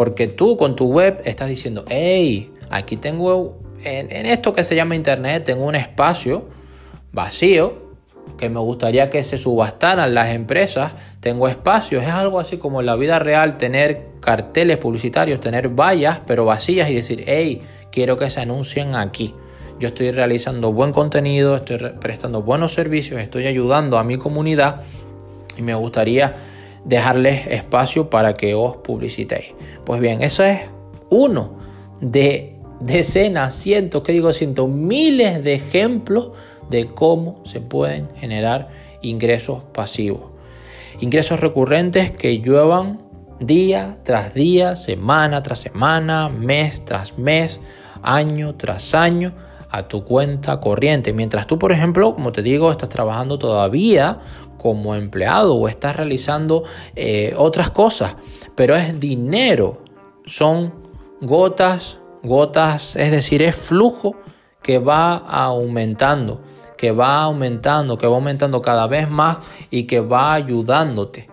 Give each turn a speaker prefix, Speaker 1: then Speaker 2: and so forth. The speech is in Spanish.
Speaker 1: Porque tú con tu web estás diciendo, hey, aquí tengo, en, esto que se llama Internet, tengo un espacio vacío que me gustaría que se subastaran las empresas, tengo espacios, es algo así como en la vida real tener carteles publicitarios, tener vallas pero vacías y decir, hey, quiero que se anuncien aquí. Yo estoy realizando buen contenido, estoy prestando buenos servicios, estoy ayudando a mi comunidad y me gustaría dejarles espacio para que os publicitéis. Pues bien, eso es uno de decenas, cientos, que digo cientos, miles de ejemplos de cómo se pueden generar ingresos pasivos. Ingresos recurrentes que lluevan día tras día, semana tras semana, mes tras mes, año tras año a tu cuenta corriente. Mientras tú, por ejemplo, como te digo, estás trabajando todavía como empleado o estás realizando eh, otras cosas, pero es dinero, son gotas, gotas, es decir, es flujo que va aumentando que va aumentando, que va aumentando cada vez más y que va ayudándote